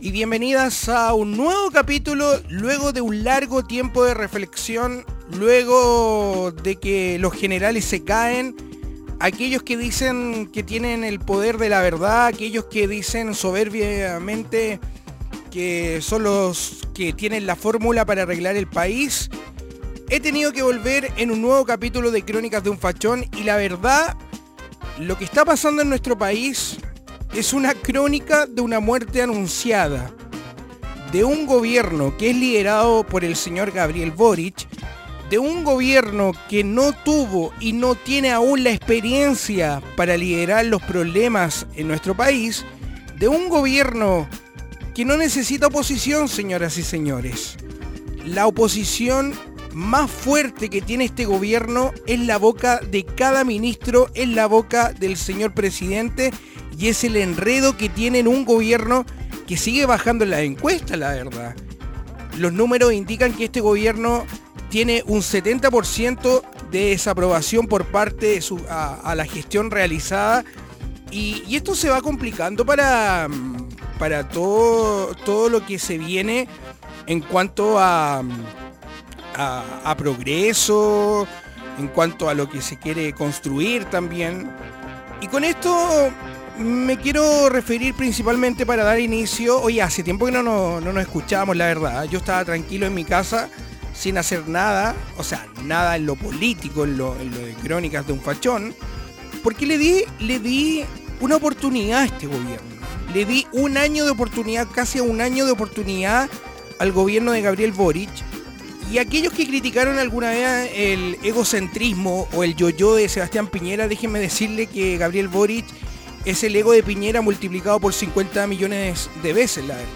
y bienvenidas a un nuevo capítulo luego de un largo tiempo de reflexión, luego de que los generales se caen, aquellos que dicen que tienen el poder de la verdad, aquellos que dicen soberbiamente que son los que tienen la fórmula para arreglar el país, he tenido que volver en un nuevo capítulo de Crónicas de un Fachón y la verdad, lo que está pasando en nuestro país es una crónica de una muerte anunciada, de un gobierno que es liderado por el señor Gabriel Boric, de un gobierno que no tuvo y no tiene aún la experiencia para liderar los problemas en nuestro país, de un gobierno que no necesita oposición, señoras y señores. La oposición más fuerte que tiene este gobierno es la boca de cada ministro, es la boca del señor presidente y es el enredo que tiene en un gobierno que sigue bajando en las encuestas, la verdad. Los números indican que este gobierno tiene un 70% de desaprobación por parte de su, a, la gestión realizada y, esto se va complicando para, para todo, todo lo que se viene en cuanto a, a, a progreso, en cuanto a lo que se quiere construir también. Y con esto me quiero referir principalmente para dar inicio. Oye, hace tiempo que no, nos escuchábamos, la verdad. Yo estaba tranquilo en mi casa, sin hacer nada, o sea, nada en lo político, en lo, de crónicas de un fachón, porque le di, le di una oportunidad a este gobierno. Le di un año de oportunidad, casi un año de oportunidad al gobierno de Gabriel Boric. Y aquellos que criticaron alguna vez el egocentrismo o el yo-yo de Sebastián Piñera, déjenme decirle que Gabriel Boric es el ego de Piñera multiplicado por 50 millones de veces, la verdad.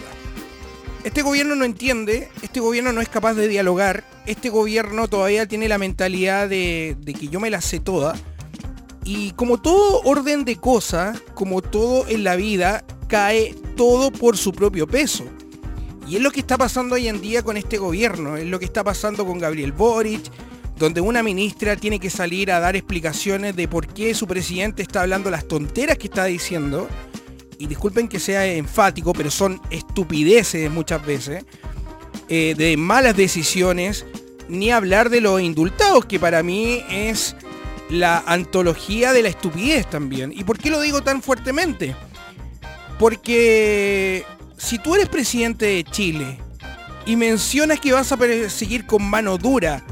Este gobierno no entiende, este gobierno no es capaz de dialogar, este gobierno todavía tiene la mentalidad de, que yo me la sé toda. Y como todo orden de cosas, como todo en la vida, cae todo por su propio peso. Y es lo que está pasando hoy en día con este gobierno, es lo que está pasando con Gabriel Boric, donde una ministra tiene que salir a dar explicaciones de por qué su presidente está hablando las tonteras que está diciendo. Y disculpen que sea enfático, pero son estupideces muchas veces, eh, de malas decisiones, ni hablar de los indultados, que para mí es la antología de la estupidez también. ¿Y por qué lo digo tan fuertemente? Porque si tú eres presidente de Chile y mencionas que vas a seguir con mano dura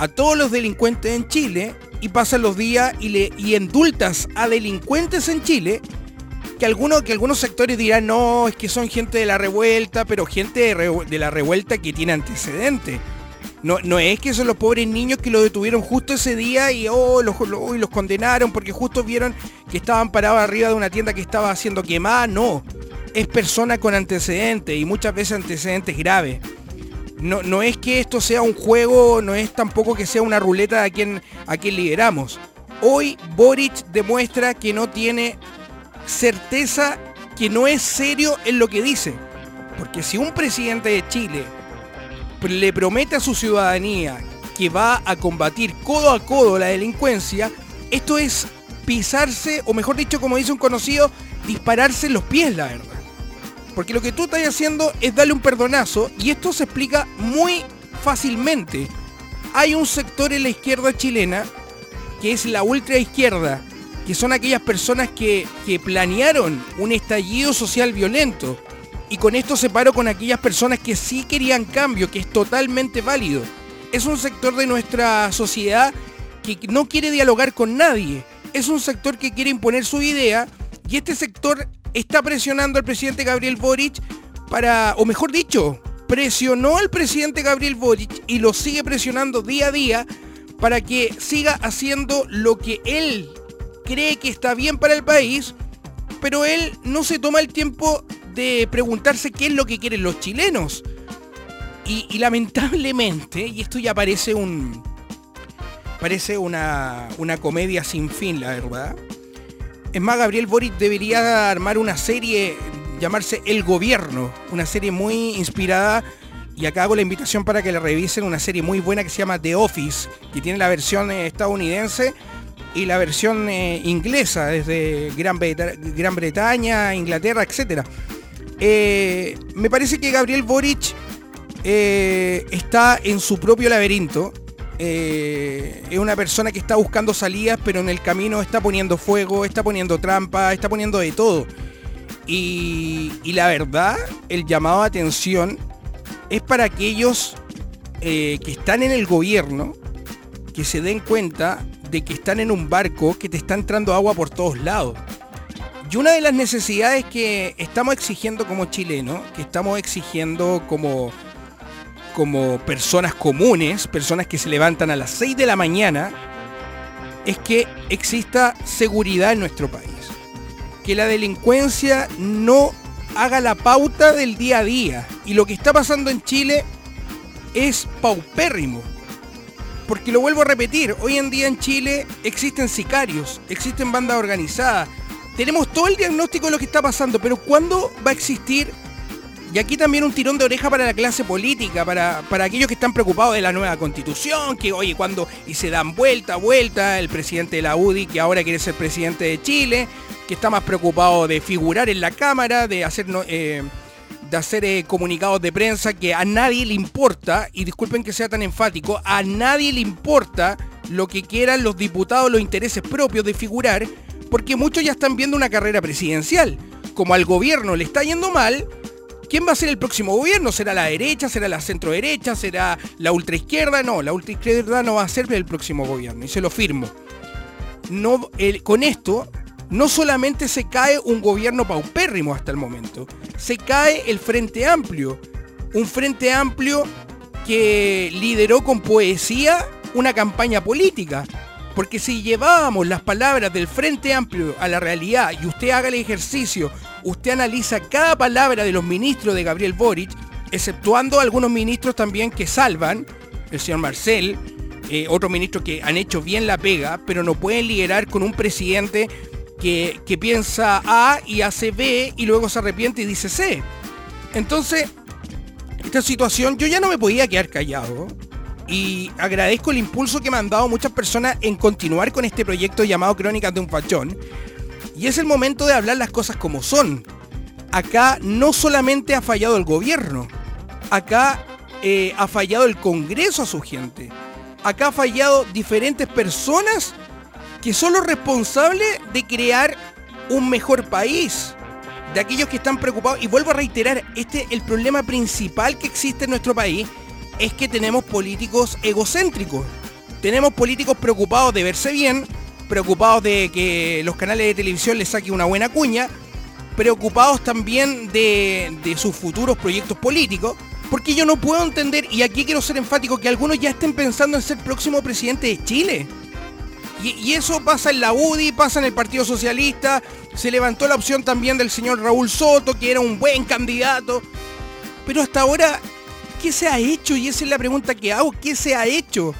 a todos los delincuentes en Chile y pasan los días y, le, y a delincuentes en Chile, que, algunos, que algunos sectores dirán, no, es que son gente de la revuelta, pero gente de, la revuelta que tiene antecedentes. No, no, es que son los pobres niños que lo detuvieron justo ese día y oh, los, los condenaron porque justo vieron que estaban parados arriba de una tienda que estaba haciendo quemada. No, es persona con antecedentes y muchas veces antecedentes graves no, es que esto sea un juego, no es tampoco que sea una ruleta a quien, a quien lideramos. Hoy Boric demuestra que no tiene certeza, que no es serio en lo que dice. Porque si un presidente de Chile le promete a su ciudadanía que va a combatir codo a codo la delincuencia, esto es pisarse, o mejor dicho, como dice un conocido, dispararse en los pies, la verdad. Porque lo que tú estás haciendo es darle un perdonazo y esto se explica muy fácilmente. Hay un sector en la izquierda chilena que es la ultra izquierda, que son aquellas personas que, que planearon un estallido social violento. Y con esto separo con aquellas personas que sí querían cambio, que es totalmente válido. Es un sector de nuestra sociedad que no quiere dialogar con nadie. Es un sector que quiere imponer su idea y este sector está presionando al presidente Gabriel Boric para, o mejor dicho, presionó al presidente Gabriel Boric y lo sigue presionando día a día para que siga haciendo lo que él cree que está bien para el país, pero él no se toma el tiempo de preguntarse qué es lo que quieren los chilenos. Y, lamentablemente, y esto ya parece un. Parece una, una comedia sin fin, la verdad. Es más, Gabriel Boric debería armar una serie, llamarse El Gobierno, una serie muy inspirada. Y acá hago la invitación para que le revisen una serie muy buena que se llama The Office, que tiene la versión eh, estadounidense y la versión eh, inglesa, desde Gran, Bretaña, Inglaterra, etc. Eh, me parece que Gabriel Boric está en su propio laberinto eh, es una persona que está buscando salidas, pero en el camino está poniendo fuego, está poniendo trampa, está poniendo de todo. Y, la verdad, el llamado a atención es para aquellos eh, que están en el gobierno, que se den cuenta de que están en un barco que te está entrando agua por todos lados. Y una de las necesidades que estamos exigiendo como chilenos, que estamos exigiendo como como personas comunes, personas que se levantan a las 6 de la mañana, es que exista seguridad en nuestro país. Que la delincuencia no haga la pauta del día a día. Y lo que está pasando en Chile es paupérrimo. Porque lo vuelvo a repetir, hoy en día en Chile existen sicarios, existen bandas organizadas. Tenemos todo el diagnóstico de lo que está pasando, pero ¿cuándo va a existir y aquí también un tirón de oreja para la clase política, para, para aquellos que están preocupados de la nueva constitución, que oye, cuando y se dan vuelta, vuelta, el presidente de la UDI, que ahora quiere ser presidente de Chile, que está más preocupado de figurar en la Cámara, de hacer, eh, de hacer eh, comunicados de prensa que a nadie le importa, y disculpen que sea tan enfático, a nadie le importa lo que quieran los diputados, los intereses propios de figurar, porque muchos ya están viendo una carrera presidencial. Como al gobierno le está yendo mal, ¿Quién va a ser el próximo gobierno? ¿Será la derecha? ¿Será la centro derecha? ¿Será la ultraizquierda? No, la ultraizquierda no va a ser el próximo gobierno y se lo firmo. Con esto no solamente se cae un gobierno paupérrimo hasta el momento, se cae el Frente Amplio. Un Frente Amplio que lideró con poesía una campaña política. Porque si llevábamos las palabras del Frente Amplio a la realidad y usted haga el ejercicio usted analiza cada palabra de los ministros de Gabriel Boric, exceptuando algunos ministros también que salvan, el señor Marcel, eh, otros ministros que han hecho bien la pega, pero no pueden liderar con un presidente que, que piensa A y hace B y luego se arrepiente y dice C. Entonces, esta situación yo ya no me podía quedar callado y agradezco el impulso que me han dado muchas personas en continuar con este proyecto llamado Crónicas de un Fachón, y es el momento de hablar las cosas como son. Acá no solamente ha fallado el gobierno, acá eh, ha fallado el Congreso a su gente. Acá ha fallado diferentes personas que son los responsables de crear un mejor país. De aquellos que están preocupados. Y vuelvo a reiterar, este el problema principal que existe en nuestro país es que tenemos políticos egocéntricos. Tenemos políticos preocupados de verse bien, preocupados de que los canales de televisión les saquen una buena cuña, preocupados también de, sus futuros proyectos políticos, porque yo no puedo entender, y aquí quiero ser enfático, que algunos ya estén pensando en ser próximo presidente de Chile. Y, eso pasa en la UDI, pasa en el Partido Socialista, se levantó la opción también del señor Raúl Soto, que era un buen candidato. Pero hasta ahora, ¿qué se ha hecho? Y esa es la pregunta que hago, ¿qué se ha hecho?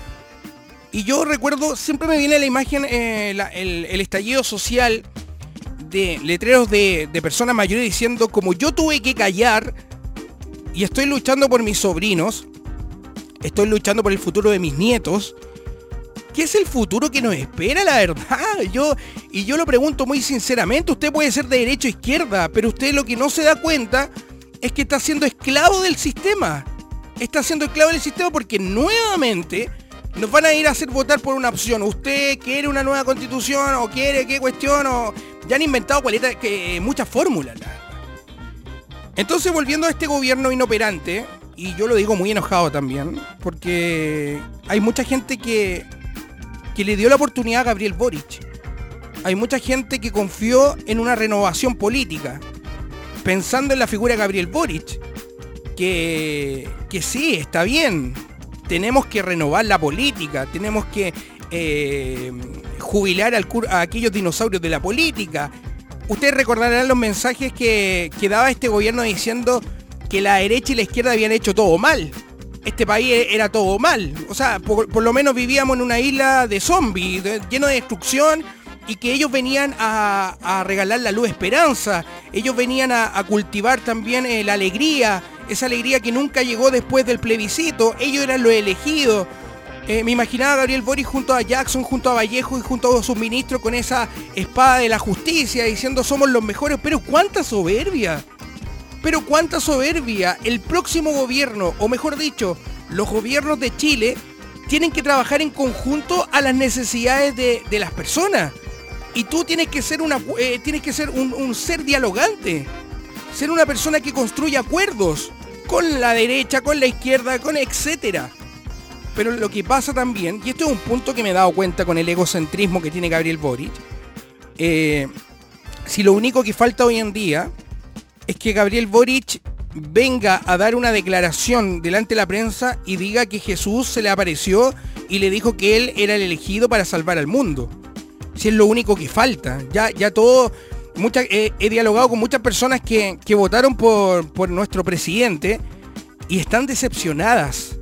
Y yo recuerdo, siempre me viene la imagen, eh, el, estallido social de letreros de, personas mayores diciendo, como yo tuve que callar y estoy luchando por mis sobrinos, estoy luchando por el futuro de mis nietos, ¿qué es el futuro que nos espera, la verdad? Yo, y yo lo pregunto muy sinceramente, usted puede ser de derecha o izquierda, pero usted lo que no se da cuenta es que está siendo esclavo del sistema. Está siendo esclavo del sistema porque nuevamente nos van a ir a hacer votar por una opción. ¿Usted quiere una nueva constitución o quiere qué cuestión? O... Ya han inventado que, muchas fórmulas. Entonces, volviendo a este gobierno inoperante, y yo lo digo muy enojado también, porque hay mucha gente que, que le dio la oportunidad a Gabriel Boric. Hay mucha gente que confió en una renovación política, pensando en la figura de Gabriel Boric, que, que sí, está bien, tenemos que renovar la política, tenemos que eh, jubilar a aquellos dinosaurios de la política. Ustedes recordarán los mensajes que, que daba este gobierno diciendo que la derecha y la izquierda habían hecho todo mal. este país era todo mal. O sea, por, lo menos vivíamos en una isla de zombies, lleno de destrucción, y que ellos venían a, regalar la luz esperanza, ellos venían a, cultivar también eh, la alegría, esa alegría que nunca llegó después del plebiscito, ellos eran los elegidos. Eh, me imaginaba Gabriel Boris junto a Jackson, junto a Vallejo y junto a sus ministros con esa espada de la justicia diciendo somos los mejores, pero cuánta soberbia. Pero cuánta soberbia. El próximo gobierno, o mejor dicho, los gobiernos de Chile, tienen que trabajar en conjunto a las necesidades de, las personas. Y tú tienes que ser, una, eh, tienes que ser un, ser dialogante. Ser una persona que construye acuerdos con la derecha, con la izquierda, con etcétera. Pero lo que pasa también, y esto es un punto que me he dado cuenta con el egocentrismo que tiene Gabriel Boric, eh, si lo único que falta hoy en día es que Gabriel Boric venga a dar una declaración delante de la prensa y diga que Jesús se le apareció y le dijo que él era el elegido para salvar al mundo. Si es lo único que falta. Ya, ya todo. He dialogado con muchas personas que, votaron por, por nuestro presidente y están decepcionadas.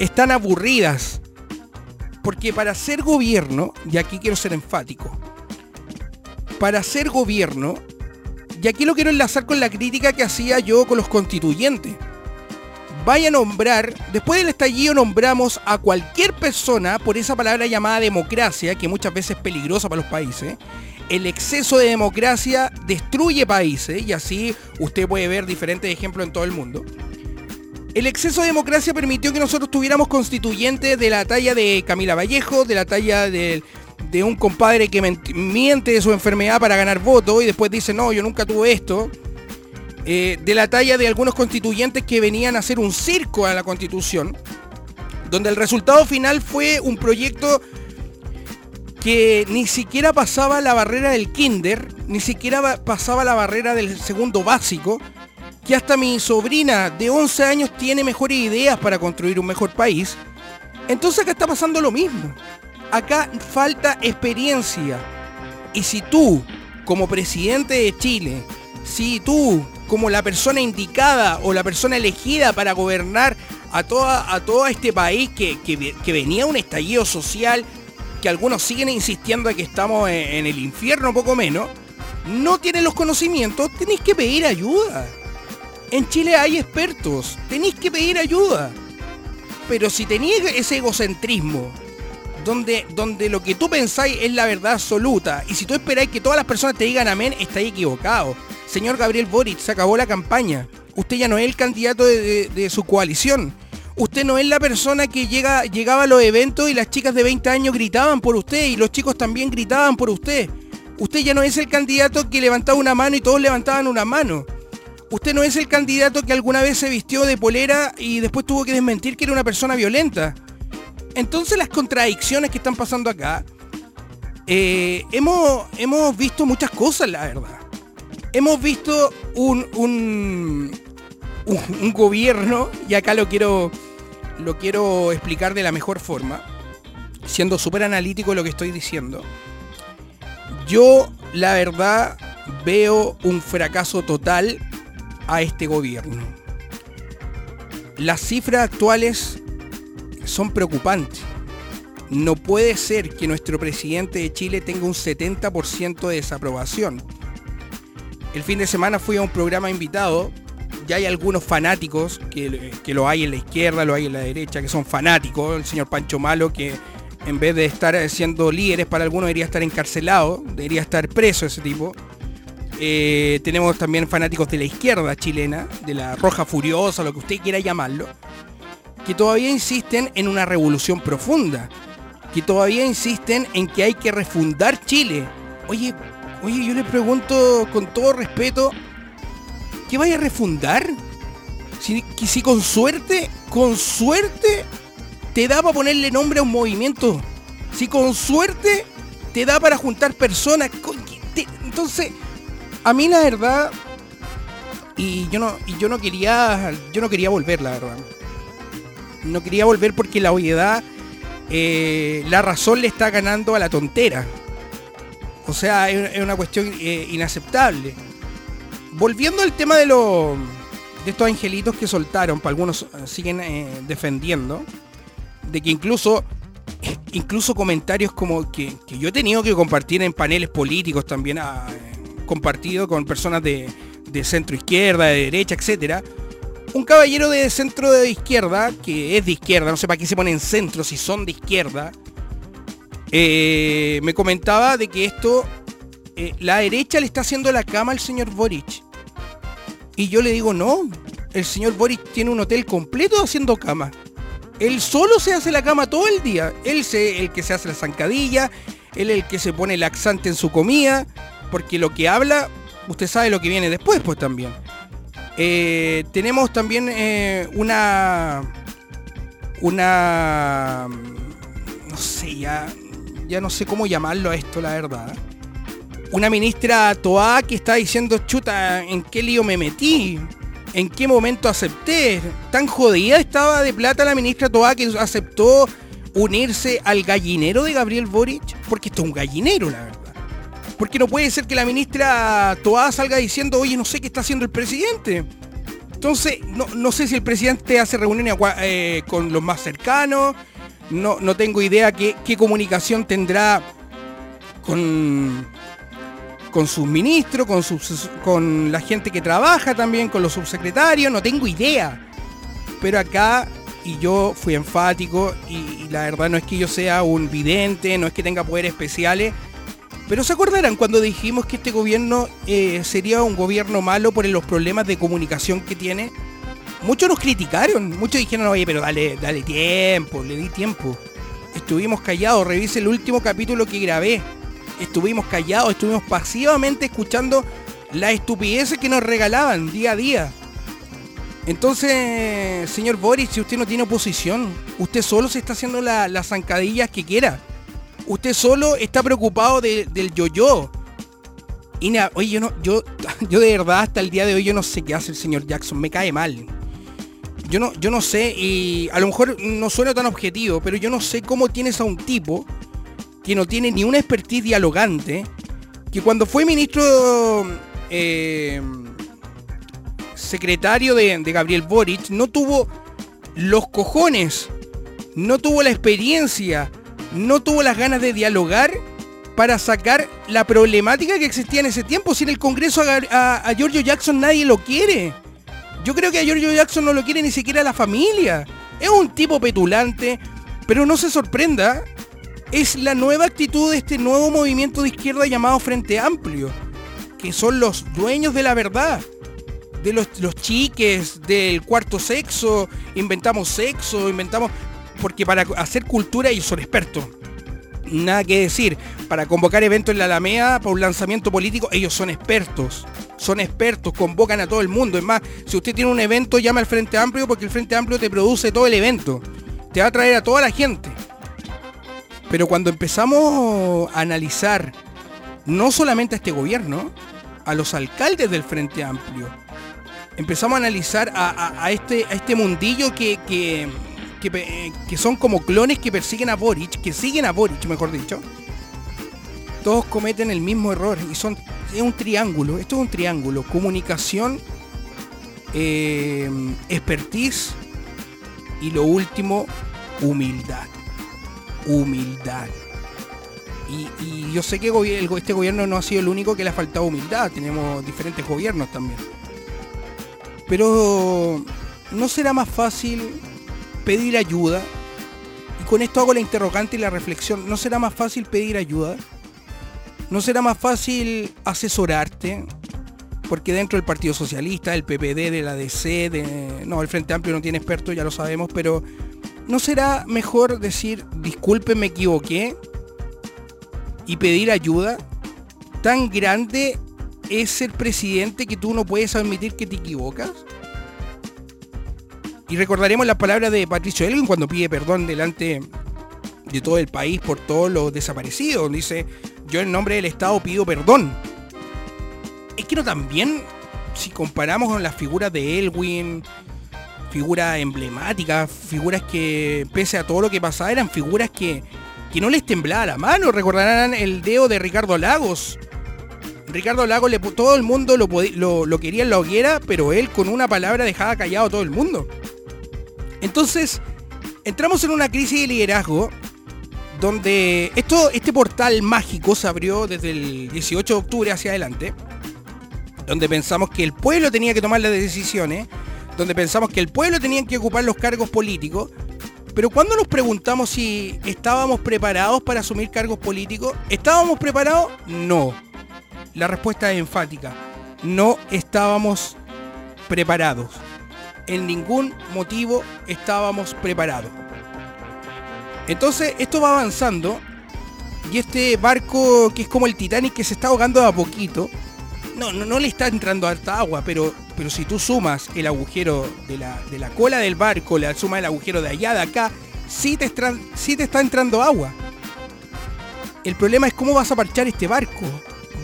Están aburridas. Porque para ser gobierno, y aquí quiero ser enfático, para ser gobierno y aquí lo quiero enlazar con la crítica que hacía yo con los constituyentes. Vaya a nombrar, después del estallido nombramos a cualquier persona por esa palabra llamada democracia, que muchas veces es peligrosa para los países. El exceso de democracia destruye países y así usted puede ver diferentes ejemplos en todo el mundo. El exceso de democracia permitió que nosotros tuviéramos constituyentes de la talla de Camila Vallejo, de la talla del de un compadre que miente de su enfermedad para ganar votos y después dice, no, yo nunca tuve esto. Eh, de la talla de algunos constituyentes que venían a hacer un circo a la constitución, donde el resultado final fue un proyecto que ni siquiera pasaba la barrera del kinder, ni siquiera pasaba la barrera del segundo básico, que hasta mi sobrina de 11 años tiene mejores ideas para construir un mejor país. Entonces acá está pasando lo mismo acá falta experiencia. Y si tú, como presidente de Chile, si tú, como la persona indicada o la persona elegida para gobernar a, toda, a todo este país que, venía un estallido social, que algunos siguen insistiendo de que estamos en, el infierno poco menos, no tienes los conocimientos, tenéis que pedir ayuda. En Chile hay expertos, tenéis que pedir ayuda. Pero si tenéis ese egocentrismo donde, donde lo que tú pensáis es la verdad absoluta. Y si tú esperáis que todas las personas te digan amén, estáis equivocado. Señor Gabriel Boric, se acabó la campaña. Usted ya no es el candidato de, su coalición. Usted no es la persona que llega, llegaba a los eventos y las chicas de 20 años gritaban por usted y los chicos también gritaban por usted. Usted ya no es el candidato que levantaba una mano y todos levantaban una mano. Usted no es el candidato que alguna vez se vistió de polera y después tuvo que desmentir que era una persona violenta. Entonces las contradicciones que están pasando acá, eh, hemos, hemos visto muchas cosas, la verdad. Hemos visto un, un, un, gobierno, y acá lo quiero, lo quiero explicar de la mejor forma, siendo súper analítico lo que estoy diciendo. Yo, la verdad, veo un fracaso total a este gobierno. Las cifras actuales son preocupantes. No puede ser que nuestro presidente de Chile tenga un 70% de desaprobación. El fin de semana fui a un programa invitado. Ya hay algunos fanáticos, que, lo hay en la izquierda, lo hay en la derecha, que son fanáticos. El señor Pancho Malo, que en vez de estar siendo líderes para algunos, debería estar encarcelado, debería estar preso ese tipo. Eh, tenemos también fanáticos de la izquierda chilena, de la roja furiosa, lo que usted quiera llamarlo que todavía insisten en una revolución profunda, que todavía insisten en que hay que refundar Chile. Oye, oye, yo le pregunto con todo respeto, ¿qué vaya a refundar? Si, si con suerte, con suerte, te da para ponerle nombre a un movimiento. Si con suerte te da para juntar personas. Entonces, a mí la verdad, y yo no, yo no quería, yo no quería volver, la verdad no quería volver porque la obviedad, eh, la razón le está ganando a la tontera. O sea, es, una cuestión eh, inaceptable. Volviendo al tema de, de estos angelitos que soltaron, para algunos eh, siguen eh, defendiendo, de que incluso, incluso comentarios como que, yo he tenido que compartir en paneles políticos también, ah, compartido con personas de, centro izquierda, de derecha, etcétera. Un caballero de centro de izquierda, que es de izquierda, no sé para qué se ponen centro si son de izquierda, me comentaba de que esto, la derecha le está haciendo la cama al señor Boric. Y yo le digo, no, el señor Boris tiene un hotel completo haciendo cama. Él solo se hace la cama todo el día. Él es el que se hace la zancadilla, él el que se pone laxante en su comida, porque lo que habla, usted sabe lo que viene después, pues también. Eh, tenemos también eh, una... Una... No sé, ya... Ya no sé cómo llamarlo a esto, la verdad una ministra Toa que está diciendo, chuta, ¿en qué lío me metí? ¿En qué momento acepté? Tan jodida estaba de plata la ministra Toa que aceptó unirse al gallinero de Gabriel Boric, porque esto es un gallinero, la verdad. Porque no puede ser que la ministra Toa salga diciendo, oye, no sé qué está haciendo el presidente. Entonces, no, sé si el presidente hace reuniones eh, con los más cercanos, no, no tengo idea qué, qué comunicación tendrá con, con sus ministros, con, con la gente que trabaja también, con los subsecretarios, no tengo idea. Pero acá, y yo fui enfático, y, la verdad no es que yo sea un vidente, no es que tenga poderes especiales, pero se acordarán cuando dijimos que este gobierno eh, sería un gobierno malo por los problemas de comunicación que tiene. Muchos nos criticaron, muchos dijeron, oye, pero dale, dale tiempo, le di tiempo. Estuvimos callados, revise el último capítulo que grabé estuvimos callados, estuvimos pasivamente escuchando la estupidez que nos regalaban día a día. Entonces, señor Boris, si usted no tiene oposición, usted solo se está haciendo las zancadillas que quiera. Usted solo está preocupado del yo-yo. Y oye, yo no, yo, yo de verdad hasta el día de hoy yo no sé qué hace el señor Jackson, me cae mal. Yo no, yo no sé, y a lo mejor no suena tan objetivo, pero yo no sé cómo tienes a un tipo que no tiene ni una expertise dialogante, que cuando fue ministro eh, secretario de, Gabriel Boric no tuvo los cojones, no tuvo la experiencia, no tuvo las ganas de dialogar para sacar la problemática que existía en ese tiempo. Si en el Congreso a, a, Giorgio Jackson nadie lo quiere. Yo creo que a Giorgio Jackson no lo quiere ni siquiera la familia. Es un tipo petulante, pero no se sorprenda es la nueva actitud de este nuevo movimiento de izquierda llamado Frente Amplio, que son los dueños de la verdad, de los, chiques, del cuarto sexo, inventamos sexo, inventamos... Porque para hacer cultura ellos son expertos. Nada que decir. Para convocar eventos en la Alameda, para un lanzamiento político, ellos son expertos. Son expertos, convocan a todo el mundo. Es más, si usted tiene un evento, llama al Frente Amplio porque el Frente Amplio te produce todo el evento. Te va a traer a toda la gente. Pero cuando empezamos a analizar no solamente a este gobierno, a los alcaldes del Frente Amplio, empezamos a analizar a, este, a este mundillo que, que, que, son como clones que persiguen a Boric, que siguen a Boric, mejor dicho. Todos cometen el mismo error y son es un triángulo. Esto es un triángulo. Comunicación, eh, expertise y lo último, humildad humildad. Y, yo sé que este gobierno no ha sido el único que le ha faltado humildad, tenemos diferentes gobiernos también. Pero ¿no será más fácil pedir ayuda? Y con esto hago la interrogante y la reflexión. ¿No será más fácil pedir ayuda? ¿No será más fácil asesorarte? Porque dentro del Partido Socialista, del PPD, de la DC, de... no, el Frente Amplio no tiene expertos, ya lo sabemos, pero ¿No será mejor decir, disculpe, me equivoqué? Y pedir ayuda? ¿Tan grande es ser presidente que tú no puedes admitir que te equivocas? Y recordaremos las palabras de Patricio Elgin cuando pide perdón delante de todo el país por todos los desaparecidos. Dice, yo en nombre del Estado pido perdón. Es que no también, si comparamos con las figuras de Elwin, figuras emblemáticas, figuras que, pese a todo lo que pasaba, eran figuras que, que no les temblaba la mano. Recordarán el dedo de Ricardo Lagos, Ricardo Lago, le, todo el mundo lo, lo, quería en la hoguera, pero él con una palabra dejaba callado a todo el mundo. Entonces, entramos en una crisis de liderazgo donde esto, este portal mágico se abrió desde el 18 de octubre hacia adelante, donde pensamos que el pueblo tenía que tomar las decisiones, donde pensamos que el pueblo tenía que ocupar los cargos políticos, pero cuando nos preguntamos si estábamos preparados para asumir cargos políticos, ¿estábamos preparados? No. La respuesta es enfática. No estábamos preparados. En ningún motivo estábamos preparados. Entonces, esto va avanzando y este barco que es como el Titanic que se está ahogando a poquito, no, no, le está entrando harta agua, pero, pero si tú sumas el agujero de la, de la cola del barco, la suma el agujero de allá, de acá, sí te, sí te está entrando agua. El problema es cómo vas a parchar este barco.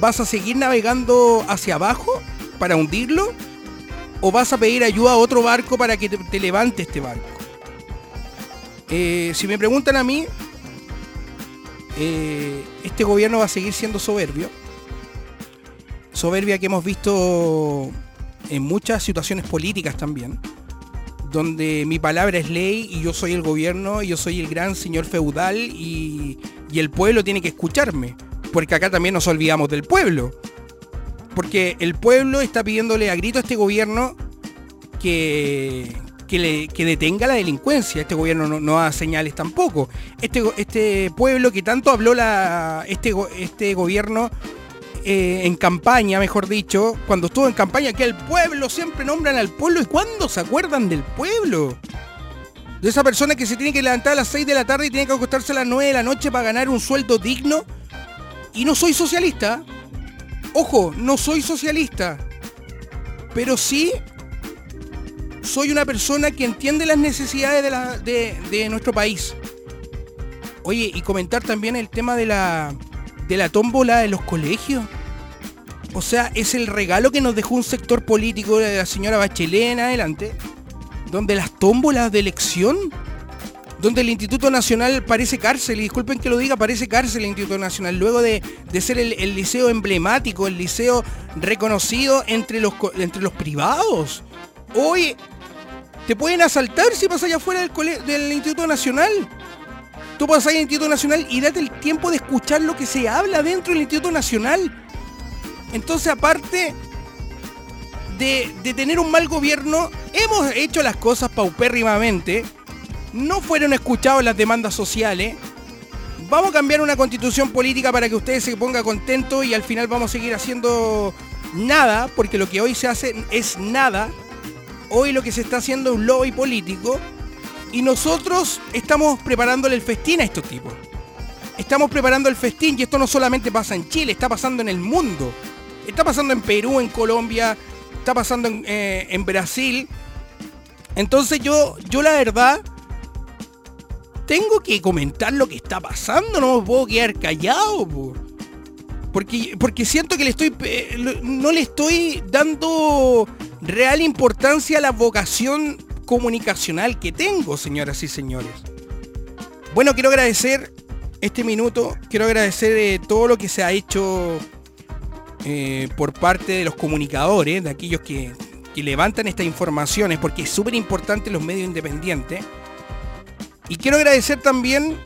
¿Vas a seguir navegando hacia abajo para hundirlo? ¿O vas a pedir ayuda a otro barco para que te, levante este barco? Eh, si me preguntan a mí, eh, este gobierno va a seguir siendo soberbio soberbia que hemos visto en muchas situaciones políticas también, donde mi palabra es ley y yo soy el gobierno, y yo soy el gran señor feudal y, el pueblo tiene que escucharme, porque acá también nos olvidamos del pueblo, porque el pueblo está pidiéndole a grito a este gobierno que, le, detenga la delincuencia. Este gobierno no, no, da señales tampoco. Este, este pueblo que tanto habló la, este, este gobierno eh, en campaña, mejor dicho, cuando estuvo en campaña, que el pueblo siempre nombran al pueblo. ¿Y cuándo se acuerdan del pueblo? De esa persona que se tiene que levantar a las 6 de la tarde y tiene que acostarse a las 9 de la noche para ganar un sueldo digno. Y no soy socialista. Ojo, no soy socialista. Pero sí soy una persona que entiende las necesidades de, de nuestro país. Oye, y comentar también el tema de la, de la tómbola de los colegios. O sea, es el regalo que nos dejó un sector político de la señora Bachelet en adelante, donde las tómbolas de elección, donde el Instituto Nacional parece cárcel, y disculpen que lo diga, parece cárcel el Instituto Nacional, luego de, ser el, liceo emblemático, el liceo reconocido entre los, entre los privados. Hoy te pueden asaltar si pasas allá afuera del, del Instituto Nacional. Tú pasas al Instituto Nacional y date el tiempo de escuchar lo que se habla dentro del Instituto Nacional. Entonces, aparte de, tener un mal gobierno, hemos hecho las cosas paupérrimamente. No fueron escuchadas las demandas sociales. Vamos a cambiar una constitución política para que ustedes se pongan contentos y al final vamos a seguir haciendo nada, porque lo que hoy se hace es nada. Hoy lo que se está haciendo es un lobby político y nosotros estamos preparándole el festín a estos tipos. Estamos preparando el festín y esto no solamente pasa en Chile, está pasando en el mundo. Está pasando en Perú, en Colombia, está pasando en, eh, Brasil. Entonces yo, yo la verdad, tengo que comentar lo que está pasando, no me puedo quedar callado. Porque, porque siento que le estoy, no le estoy dando real importancia a la vocación comunicacional que tengo, señoras y señores. Bueno, quiero agradecer este minuto, quiero agradecer eh, todo lo que se ha hecho eh, por parte de los comunicadores, de aquellos que, que levantan estas informaciones, porque es súper importante los medios independientes. Y quiero agradecer también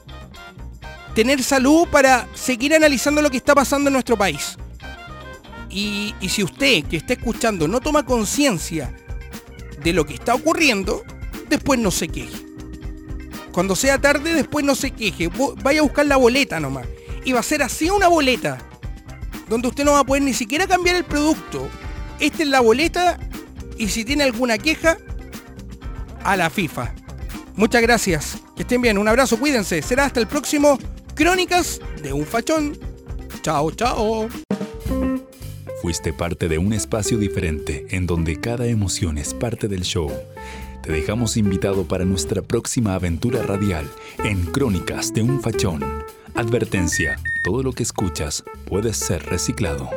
tener salud para seguir analizando lo que está pasando en nuestro país. Y, y si usted que está escuchando no toma conciencia de lo que está ocurriendo, después no se queje. Cuando sea tarde, después no se queje. Vaya a buscar la boleta nomás. Y va a ser así una boleta. Donde usted no va a poder ni siquiera cambiar el producto. Esta es la boleta. Y si tiene alguna queja, a la FIFA. Muchas gracias. Que estén bien. Un abrazo. Cuídense. Será hasta el próximo Crónicas de un Fachón. Chao, chao. Fuiste parte de un espacio diferente en donde cada emoción es parte del show. Te dejamos invitado para nuestra próxima aventura radial en Crónicas de un Fachón. Advertencia, todo lo que escuchas puede ser reciclado.